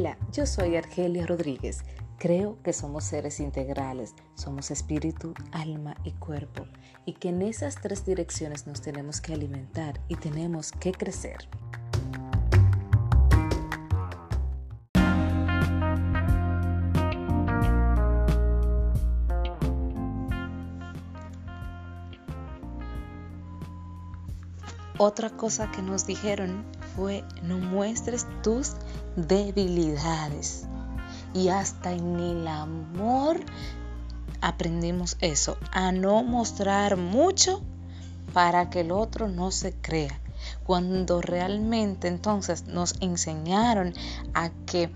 Hola, yo soy Argelia Rodríguez. Creo que somos seres integrales, somos espíritu, alma y cuerpo, y que en esas tres direcciones nos tenemos que alimentar y tenemos que crecer. Otra cosa que nos dijeron fue no muestres tus debilidades. Y hasta en el amor aprendimos eso, a no mostrar mucho para que el otro no se crea. Cuando realmente entonces nos enseñaron a que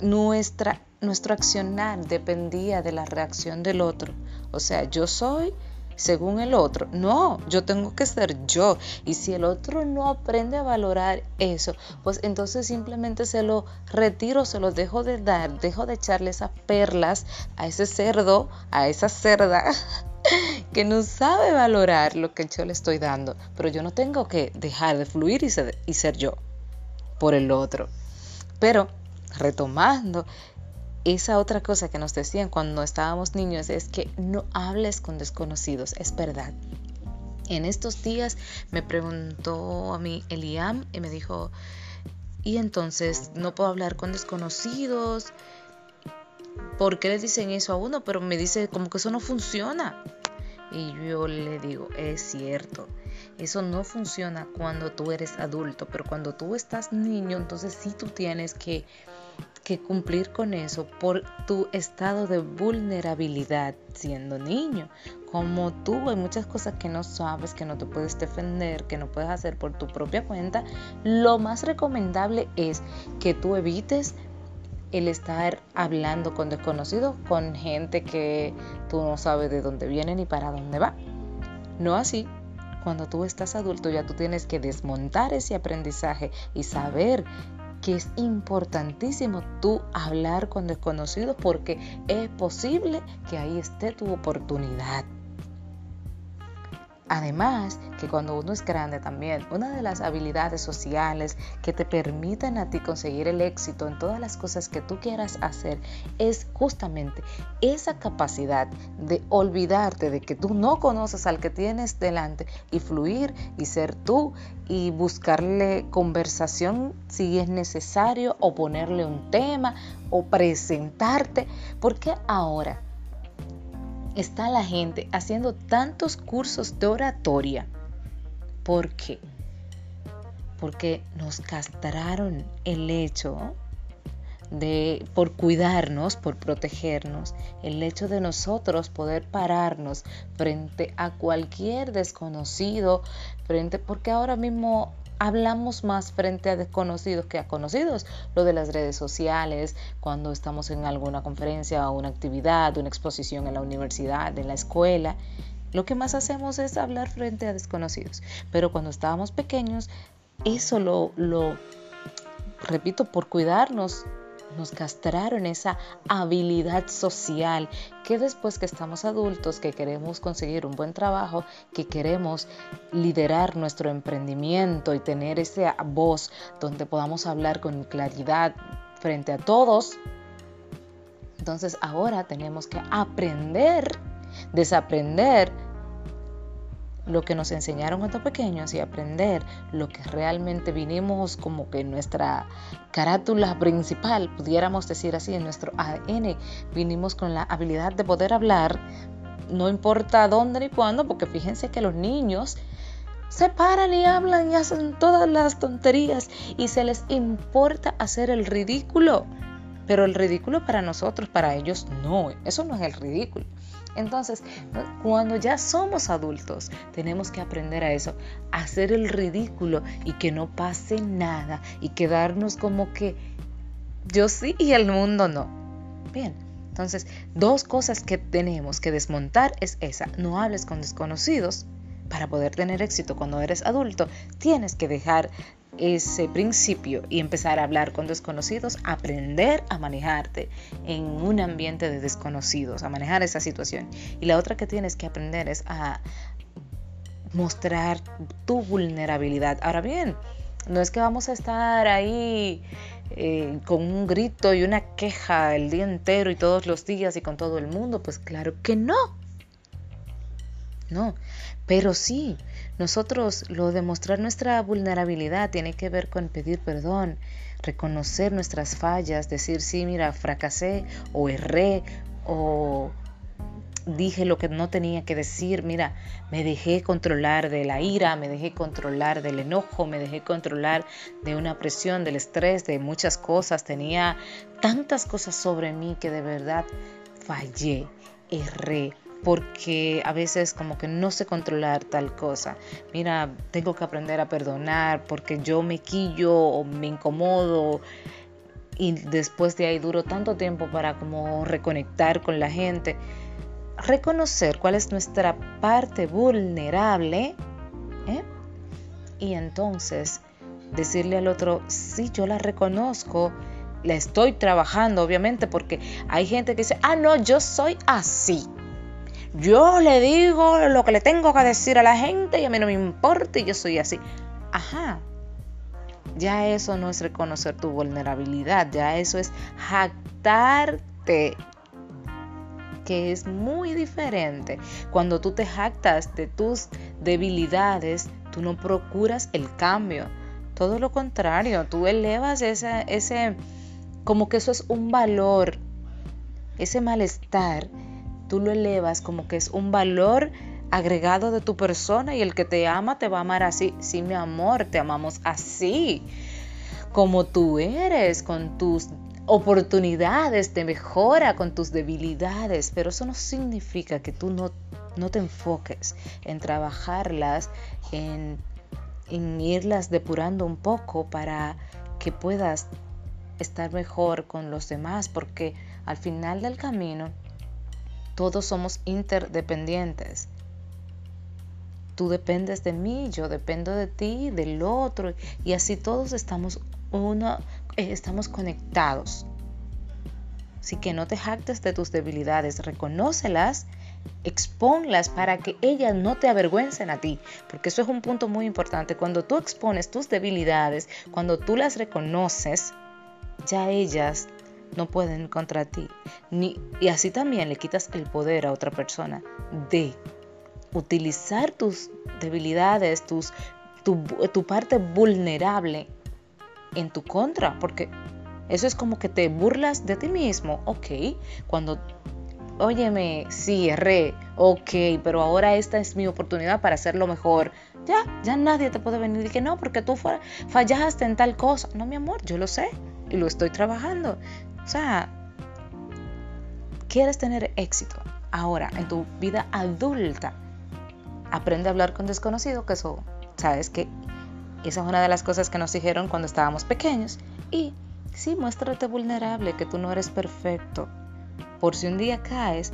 nuestra, nuestro accionar dependía de la reacción del otro. O sea, yo soy según el otro. No, yo tengo que ser yo. Y si el otro no aprende a valorar eso, pues entonces simplemente se lo retiro, se lo dejo de dar, dejo de echarle esas perlas a ese cerdo, a esa cerda que no sabe valorar lo que yo le estoy dando. Pero yo no tengo que dejar de fluir y ser, yo por el otro. Pero retomando esa otra cosa que nos decían cuando estábamos niños es que no hables con desconocidos, es verdad. En estos días me preguntó a mí Eliam y me dijo, y entonces no puedo hablar con desconocidos. ¿Por qué le dicen eso a uno? Pero me dice como que eso no funciona. Y yo le digo, es cierto, eso no funciona cuando tú eres adulto, pero cuando tú estás niño, entonces sí tú tienes que que cumplir con eso por tu estado de vulnerabilidad siendo niño. Como tú hay muchas cosas que no sabes, que no te puedes defender, que no puedes hacer por tu propia cuenta, lo más recomendable es que tú evites el estar hablando con desconocidos, con gente que tú no sabes de dónde viene ni para dónde va. No así. Cuando tú estás adulto ya tú tienes que desmontar ese aprendizaje y saber que es importantísimo tú hablar con desconocidos porque es posible que ahí esté tu oportunidad. Además, que cuando uno es grande también, una de las habilidades sociales que te permiten a ti conseguir el éxito en todas las cosas que tú quieras hacer es justamente esa capacidad de olvidarte de que tú no conoces al que tienes delante y fluir y ser tú y buscarle conversación si es necesario o ponerle un tema o presentarte. Porque ahora está la gente haciendo tantos cursos de oratoria? ¿Por qué? Porque nos castraron el hecho de por cuidarnos, por protegernos, el hecho de nosotros poder pararnos frente a cualquier desconocido, frente porque ahora mismo hablamos más frente a desconocidos que a conocidos. Lo de las redes sociales, cuando estamos en alguna conferencia o una actividad, una exposición en la universidad, en la escuela, lo que más hacemos es hablar frente a desconocidos. Pero cuando estábamos pequeños, eso lo, lo repito, por cuidarnos nos castraron esa habilidad social que después que estamos adultos, que queremos conseguir un buen trabajo, que queremos liderar nuestro emprendimiento y tener esa voz donde podamos hablar con claridad frente a todos, entonces ahora tenemos que aprender, desaprender lo que nos enseñaron cuando pequeños y aprender lo que realmente vinimos como que nuestra carátula principal, pudiéramos decir así, en nuestro ADN, vinimos con la habilidad de poder hablar, no importa dónde ni cuándo, porque fíjense que los niños se paran y hablan y hacen todas las tonterías y se les importa hacer el ridículo. Pero el ridículo para nosotros, para ellos no, eso no es el ridículo. Entonces, cuando ya somos adultos, tenemos que aprender a eso, hacer el ridículo y que no pase nada y quedarnos como que yo sí y el mundo no. Bien, entonces, dos cosas que tenemos que desmontar es esa, no hables con desconocidos. Para poder tener éxito cuando eres adulto, tienes que dejar ese principio y empezar a hablar con desconocidos, aprender a manejarte en un ambiente de desconocidos, a manejar esa situación. Y la otra que tienes que aprender es a mostrar tu vulnerabilidad. Ahora bien, No es que vamos a estar ahí eh, con un grito y una queja el día entero y todos los días y con todo el mundo. Pues claro que no. No, pero sí, nosotros lo de mostrar nuestra vulnerabilidad tiene que ver con pedir perdón, reconocer nuestras fallas, decir, sí, mira, fracasé o erré o dije lo que no tenía que decir, mira, me dejé controlar de la ira, me dejé controlar del enojo, me dejé controlar de una presión, del estrés, de muchas cosas, tenía tantas cosas sobre mí que de verdad fallé, erré, porque a veces como que no sé controlar tal cosa. Mira, tengo que aprender a perdonar porque yo me quillo o me incomodo y después de ahí duro tanto tiempo para como reconectar con la gente reconocer cuál es nuestra parte vulnerable ¿eh? y entonces decirle al otro, sí, yo la reconozco, la estoy trabajando, obviamente, porque hay gente que dice, ah, no, yo soy así. Yo le digo lo que le tengo que decir a la gente y a mí no me importa y yo soy así. Ajá. Ya eso no es reconocer tu vulnerabilidad, ya eso es jactarte que es muy diferente. Cuando tú te jactas de tus debilidades, tú no procuras el cambio. Todo lo contrario, tú elevas ese, ese, como que eso es un valor, ese malestar, lo elevas como que es un valor agregado de tu persona y el que te ama te va a amar así. Sí, mi amor, te amamos así, como tú eres, con tus oportunidades de mejora con tus debilidades, pero eso no significa que tú no, no te enfoques en trabajarlas, en, en irlas depurando un poco para que puedas estar mejor con los demás, porque al final del camino todos somos interdependientes. Tú dependes de mí, yo dependo de ti, del otro, y así todos estamos uno eh, estamos conectados. Así que no te jactes de tus debilidades, reconócelas, exponlas para que ellas no te avergüencen a ti, porque eso es un punto muy importante. Cuando tú expones tus debilidades, cuando tú las reconoces, ya ellas no pueden contra ti. Ni, y así también le quitas el poder a otra persona de utilizar tus debilidades, tus, tu, tu parte vulnerable en tu contra, porque eso es como que te burlas de ti mismo, ok, cuando, óyeme, sí, erré, ok, pero ahora esta es mi oportunidad para hacerlo mejor. Ya, ya nadie te puede venir y que no, porque tú fallaste en tal cosa. No, mi amor, yo lo sé y lo estoy trabajando. O sea, quieres tener éxito ahora en tu vida adulta. Aprende a hablar con desconocido, que eso, sabes que esa es una de las cosas que nos dijeron cuando estábamos pequeños. Y sí, muéstrate vulnerable, que tú no eres perfecto. Por si un día caes,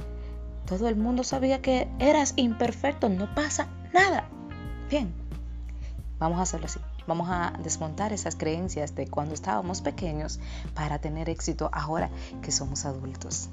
todo el mundo sabía que eras imperfecto, no pasa nada. Bien, vamos a hacerlo así. Vamos a desmontar esas creencias de cuando estábamos pequeños para tener éxito ahora que somos adultos.